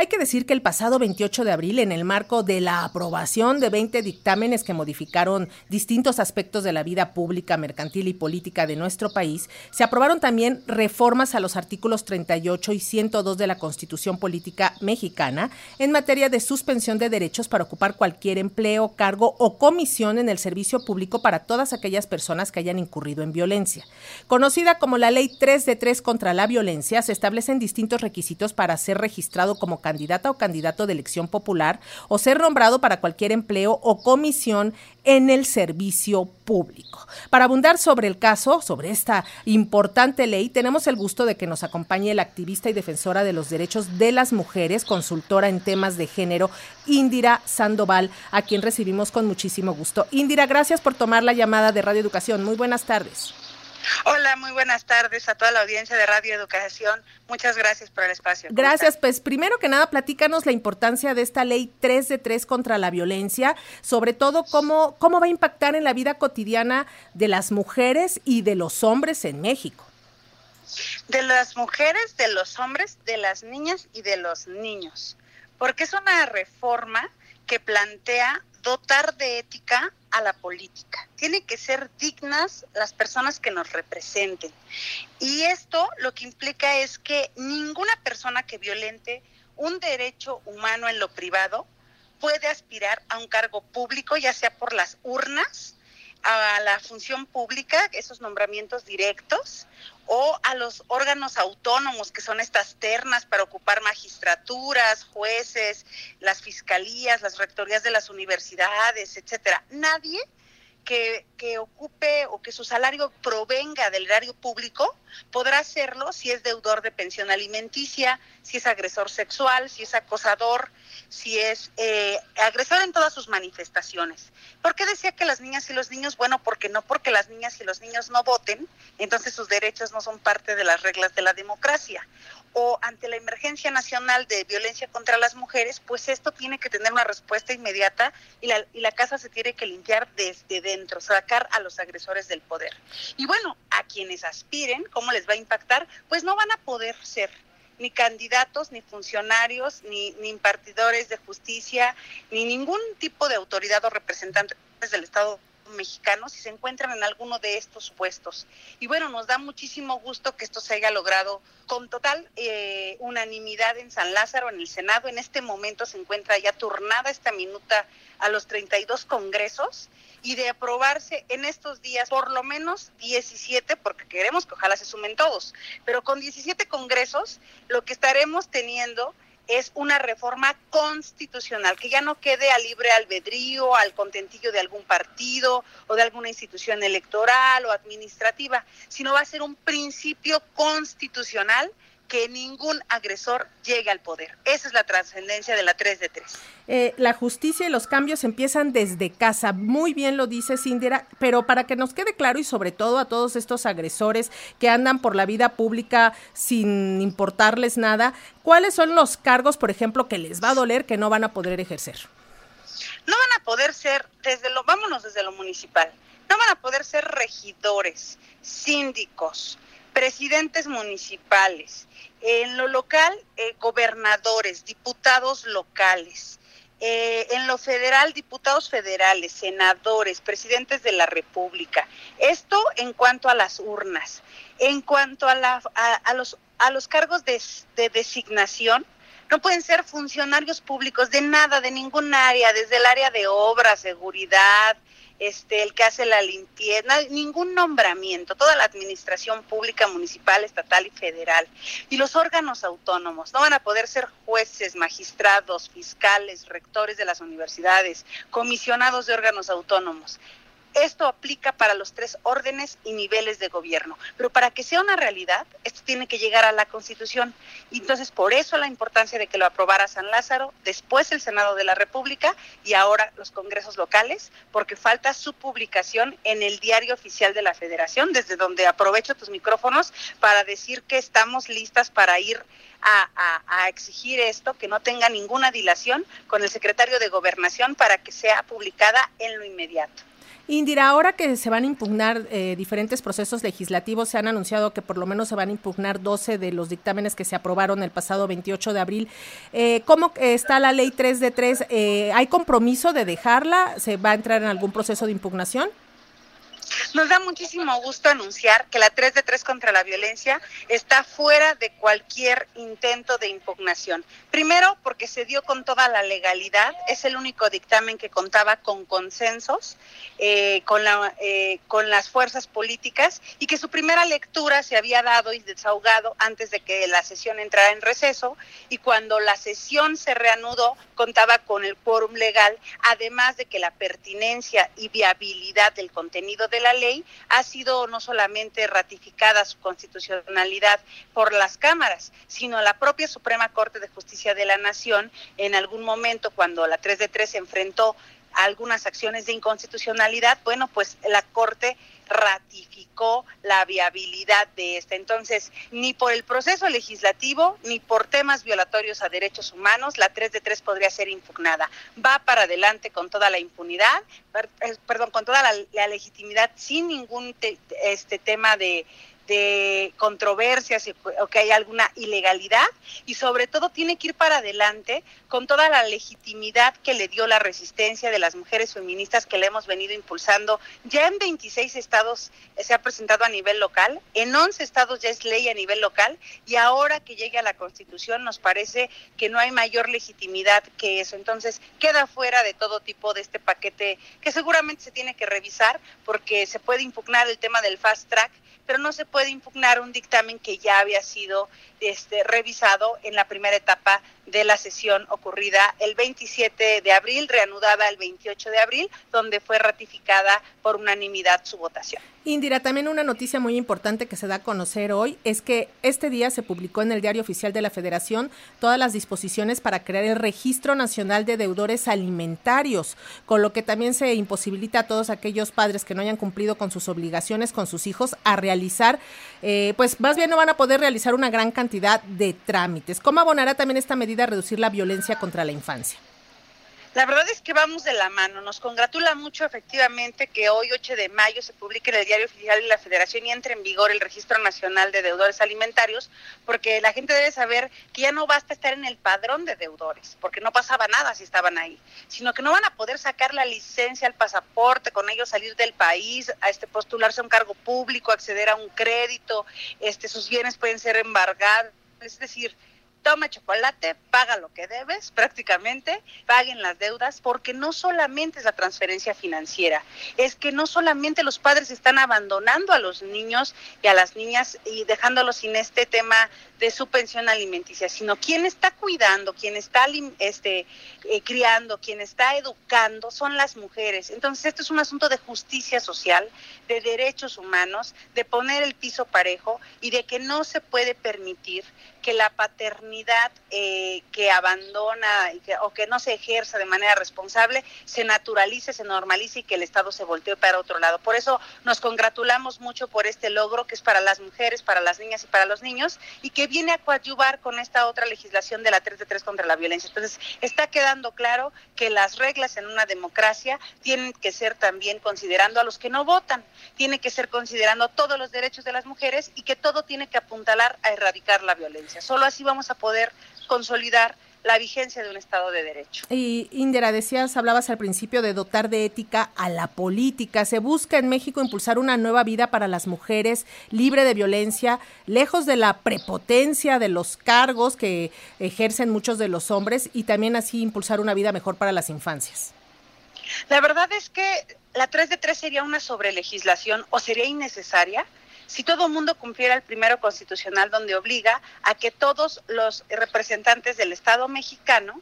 Hay que decir que el pasado 28 de abril, en el marco de la aprobación de 20 dictámenes que modificaron distintos aspectos de la vida pública, mercantil y política de nuestro país, se aprobaron también reformas a los artículos 38 y 102 de la Constitución Política Mexicana en materia de suspensión de derechos para ocupar cualquier empleo, cargo o comisión en el servicio público para todas aquellas personas que hayan incurrido en violencia. Conocida como la Ley 3 de 3 contra la violencia, se establecen distintos requisitos para ser registrado como candidata o candidato de elección popular o ser nombrado para cualquier empleo o comisión en el servicio público. Para abundar sobre el caso, sobre esta importante ley, tenemos el gusto de que nos acompañe la activista y defensora de los derechos de las mujeres, consultora en temas de género, Indira Sandoval, a quien recibimos con muchísimo gusto. Indira, gracias por tomar la llamada de Radio Educación. Muy buenas tardes. Hola, muy buenas tardes a toda la audiencia de Radio Educación. Muchas gracias por el espacio. Gracias, pues primero que nada, platícanos la importancia de esta ley 3 de 3 contra la violencia, sobre todo cómo, cómo va a impactar en la vida cotidiana de las mujeres y de los hombres en México. De las mujeres, de los hombres, de las niñas y de los niños, porque es una reforma que plantea dotar de ética a la política. Tienen que ser dignas las personas que nos representen. Y esto lo que implica es que ninguna persona que violente un derecho humano en lo privado puede aspirar a un cargo público, ya sea por las urnas, a la función pública, esos nombramientos directos, o a los órganos autónomos, que son estas ternas para ocupar magistraturas, jueces, las fiscalías, las rectorías de las universidades, etcétera. Nadie que, que, ocupe o que su salario provenga del erario público, podrá hacerlo si es deudor de pensión alimenticia, si es agresor sexual, si es acosador, si es eh, agresor en todas sus manifestaciones. ¿Por qué decía que las niñas y los niños? Bueno, porque no porque las niñas y los niños no voten, entonces sus derechos no son parte de las reglas de la democracia. O ante la emergencia nacional de violencia contra las mujeres, pues esto tiene que tener una respuesta inmediata y la, y la casa se tiene que limpiar desde dentro, sacar a los agresores del poder. Y bueno, a quienes aspiren, ¿cómo les va a impactar? Pues no van a poder ser ni candidatos, ni funcionarios, ni, ni impartidores de justicia, ni ningún tipo de autoridad o representantes del Estado mexicano si se encuentran en alguno de estos puestos. Y bueno, nos da muchísimo gusto que esto se haya logrado con total eh, unanimidad en San Lázaro, en el Senado. En este momento se encuentra ya turnada esta minuta a los 32 congresos y de aprobarse en estos días por lo menos 17, porque queremos que ojalá se sumen todos, pero con 17 congresos lo que estaremos teniendo es una reforma constitucional, que ya no quede a libre albedrío, al contentillo de algún partido o de alguna institución electoral o administrativa, sino va a ser un principio constitucional que ningún agresor llegue al poder. Esa es la trascendencia de la 3 de 3. Eh, la justicia y los cambios empiezan desde casa. Muy bien lo dice Cindera, pero para que nos quede claro y sobre todo a todos estos agresores que andan por la vida pública sin importarles nada, ¿cuáles son los cargos, por ejemplo, que les va a doler que no van a poder ejercer? No van a poder ser, desde lo, vámonos desde lo municipal, no van a poder ser regidores, síndicos, presidentes municipales, en lo local, eh, gobernadores, diputados locales, eh, en lo federal, diputados federales, senadores, presidentes de la República. Esto en cuanto a las urnas. En cuanto a, la, a, los, a los cargos de designación, no pueden ser funcionarios públicos de nada, de ningún área, desde el área de obra, seguridad, este, el que hace la limpieza, ningún nombramiento, toda la administración pública, municipal, estatal y federal. Y los órganos autónomos no van a poder ser jueces, magistrados, fiscales, rectores de las universidades, comisionados de órganos autónomos. Esto aplica para los tres órdenes y niveles de gobierno, pero para que sea una realidad, esto tiene que llegar a la Constitución. Y entonces, por eso la importancia de que lo aprobara San Lázaro, después el Senado de la República y ahora los congresos locales, porque falta su publicación en el diario oficial de la Federación, desde donde aprovecho tus micrófonos para decir que estamos listas para ir a, a, exigir esto, que no tenga ninguna dilación con el secretario de Gobernación para que sea publicada en lo inmediato. Indira, ahora que se van a impugnar eh, diferentes procesos legislativos, se han anunciado que por lo menos se van a impugnar 12 de los dictámenes que se aprobaron el pasado 28 de abril. Eh, ¿Cómo está la ley 3 de 3? Eh, ¿Hay compromiso de dejarla? ¿Se va a entrar en algún proceso de impugnación? Nos da muchísimo gusto anunciar que la 3 de 3 contra la violencia está fuera de cualquier intento de impugnación. Primero, porque se dio con toda la legalidad, es el único dictamen que contaba con consensos, eh, con, la, eh, con las fuerzas políticas y que su primera lectura se había dado y desahogado antes de que la sesión entrara en receso y cuando la sesión se reanudó contaba con el quórum legal, además de que la pertinencia y viabilidad del contenido de la ley ha sido no solamente ratificada su constitucionalidad por las cámaras, sino la propia Suprema Corte de Justicia de la Nación en algún momento cuando la 3 de 3 se enfrentó algunas acciones de inconstitucionalidad, bueno, pues la Corte ratificó la viabilidad de esta. Entonces, ni por el proceso legislativo, ni por temas violatorios a derechos humanos, la 3 de 3 podría ser impugnada. Va para adelante con toda la impunidad, eh, perdón, con toda la, legitimidad, sin ningún este tema de de controversias o que hay alguna ilegalidad y sobre todo tiene que ir para adelante con toda la legitimidad que le dio la resistencia de las mujeres feministas que le hemos venido impulsando. Ya en 26 estados se ha presentado a nivel local, en 11 estados ya es ley a nivel local y ahora que llegue a la Constitución nos parece que no hay mayor legitimidad que eso. Entonces queda fuera de todo tipo de este paquete que seguramente se tiene que revisar porque se puede impugnar el tema del fast track pero no se puede impugnar un dictamen que ya había sido este, revisado en la primera etapa de la sesión ocurrida el 27 de abril, reanudada el 28 de abril, donde fue ratificada por unanimidad su votación. Indira, también una noticia muy importante que se da a conocer hoy es que este día se publicó en el Diario Oficial de la Federación todas las disposiciones para crear el Registro Nacional de Deudores Alimentarios, con lo que también se imposibilita a todos aquellos padres que no hayan cumplido con sus obligaciones con sus hijos a realizar, eh, pues más bien no van a poder realizar una gran cantidad de trámites. ¿Cómo abonará también esta medida a reducir la violencia contra la infancia? La verdad es que vamos de la mano. Nos congratula mucho efectivamente que hoy, 8 de mayo, se publique en el Diario Oficial de la Federación y entre en vigor el Registro Nacional de Deudores Alimentarios, porque la gente debe saber que ya no basta estar en el padrón de deudores, porque no pasaba nada si estaban ahí, sino que no van a poder sacar la licencia, el pasaporte, con ellos salir del país, a este postularse a un cargo público, acceder a un crédito, este sus bienes pueden ser embargados, es decir, toma chocolate, paga lo que debes prácticamente, paguen las deudas, porque no solamente es la transferencia financiera, es que no solamente los padres están abandonando a los niños y a las niñas y dejándolos sin este tema de su pensión alimenticia, sino quien está cuidando, quien está este, eh, criando, quien está educando son las mujeres. Entonces, esto es un asunto de justicia social, de derechos humanos, de poner el piso parejo y de que no se puede permitir que la paternidad eh, que abandona y que, o que no se ejerza de manera responsable se naturalice, se normalice y que el Estado se voltee para otro lado. Por eso nos congratulamos mucho por este logro que es para las mujeres, para las niñas y para los niños y que viene a coadyuvar con esta otra legislación de la 3 de 3 contra la violencia. Entonces, está quedando claro que las reglas en una democracia tienen que ser también considerando a los que no votan, tiene que ser considerando todos los derechos de las mujeres y que todo tiene que apuntalar a erradicar la violencia. Solo así vamos a poder consolidar la vigencia de un Estado de Derecho. Y Indira, decías, hablabas al principio de dotar de ética a la política. Se busca en México impulsar una nueva vida para las mujeres, libre de violencia, lejos de la prepotencia de los cargos que ejercen muchos de los hombres y también así impulsar una vida mejor para las infancias. La verdad es que la 3 de 3 sería una sobrelegislación o sería innecesaria si todo el mundo cumpliera el primero constitucional donde obliga a que todos los representantes del Estado mexicano,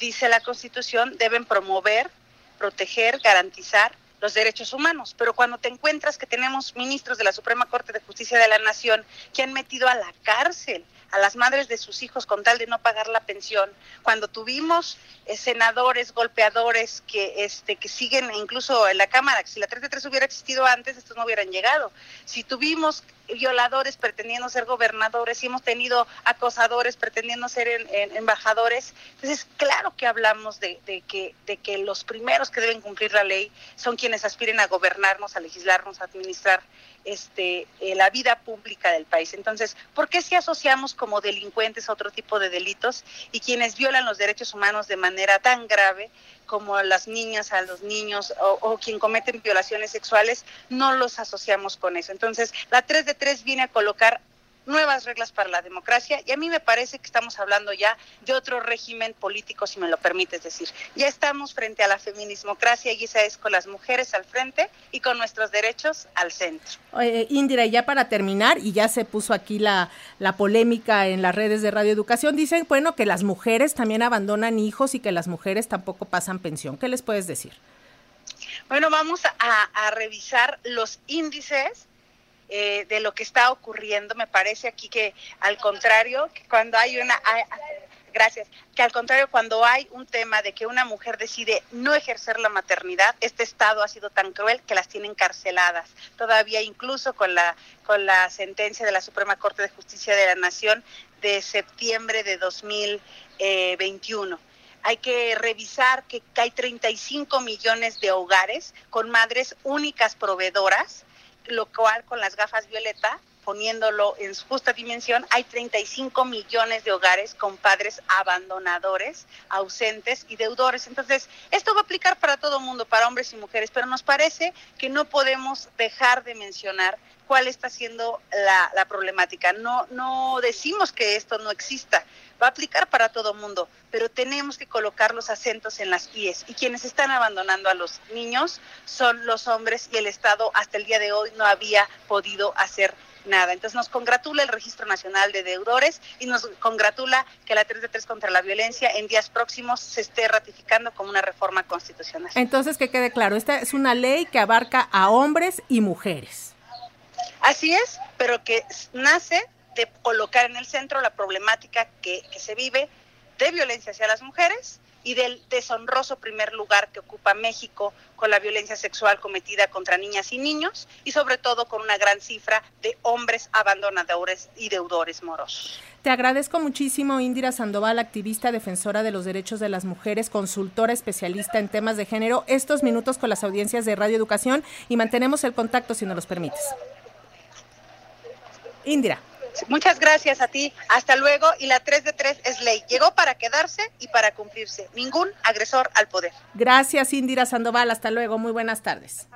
dice la Constitución, deben promover, proteger, garantizar los derechos humanos. Pero cuando te encuentras que tenemos ministros de la Suprema Corte de Justicia de la Nación que han metido a la cárcel a las madres de sus hijos con tal de no pagar la pensión, cuando tuvimos senadores, golpeadores que este que siguen incluso en la Cámara, que si la 3 de 3 hubiera existido antes, estos no hubieran llegado. Si tuvimos violadores pretendiendo ser gobernadores y hemos tenido acosadores pretendiendo ser embajadores. Entonces, claro que hablamos de, que, de que los primeros que deben cumplir la ley son quienes aspiren a gobernarnos, a legislarnos, a administrar este, eh, la vida pública del país. Entonces, ¿por qué si asociamos como delincuentes a otro tipo de delitos y quienes violan los derechos humanos de manera tan grave como las niñas a los niños o, o quien cometen violaciones sexuales, no los asociamos con eso? Entonces, la 3 de 3 viene a colocar nuevas reglas para la democracia y a mí me parece que estamos hablando ya de otro régimen político, si me lo permites decir. Ya estamos frente a la feminismocracia y esa es con las mujeres al frente y con nuestros derechos al centro. Indira, y ya para terminar, y ya se puso aquí la, la polémica en las redes de Radio Educación, dicen, bueno, que las mujeres también abandonan hijos y que las mujeres tampoco pasan pensión. ¿Qué les puedes decir? Bueno, vamos a, a revisar los índices eh, de lo que está ocurriendo. Me parece aquí que al contrario, cuando hay una... gracias. Que al contrario, cuando hay un tema de que una mujer decide no ejercer la maternidad, este Estado ha sido tan cruel que las tiene encarceladas. Todavía incluso con la, con la sentencia de la Suprema Corte de Justicia de la Nación de septiembre de 2021 hay que revisar que hay 35 millones de hogares con madres únicas proveedoras lo cual con las gafas violeta, poniéndolo en su justa dimensión, hay 35 millones de hogares con padres abandonadores, ausentes y deudores. Entonces, esto va a aplicar para todo mundo, para hombres y mujeres, pero nos parece que no podemos dejar de mencionar cuál está siendo la, la problemática. No, no decimos que esto no exista, va a aplicar para todo mundo, pero tenemos que colocar los acentos en las pies. Y quienes están abandonando a los niños son los hombres y el Estado hasta el día de hoy no había podido hacer nada. Entonces nos congratula el Registro Nacional de Deudores y nos congratula que la 3 de 3 contra la violencia en días próximos se esté ratificando como una reforma constitucional. Entonces, que quede claro, esta es una ley que abarca a hombres y mujeres. Así es, pero que nace de colocar en el centro la problemática que, se vive de violencia hacia las mujeres y del deshonroso primer lugar que ocupa México con la violencia sexual cometida contra niñas y niños y sobre todo con una gran cifra de hombres abandonadores y deudores morosos. Te agradezco muchísimo, Indira Sandoval, activista defensora de los derechos de las mujeres, consultora especialista en temas de género, estos minutos con las audiencias de Radio Educación y mantenemos el contacto si nos los permites. Indira. Muchas gracias a ti. Hasta luego. Y la 3 de 3 es ley. Llegó para quedarse y para cumplirse. Ningún agresor al poder. Gracias, Indira Sandoval. Hasta luego. Muy buenas tardes.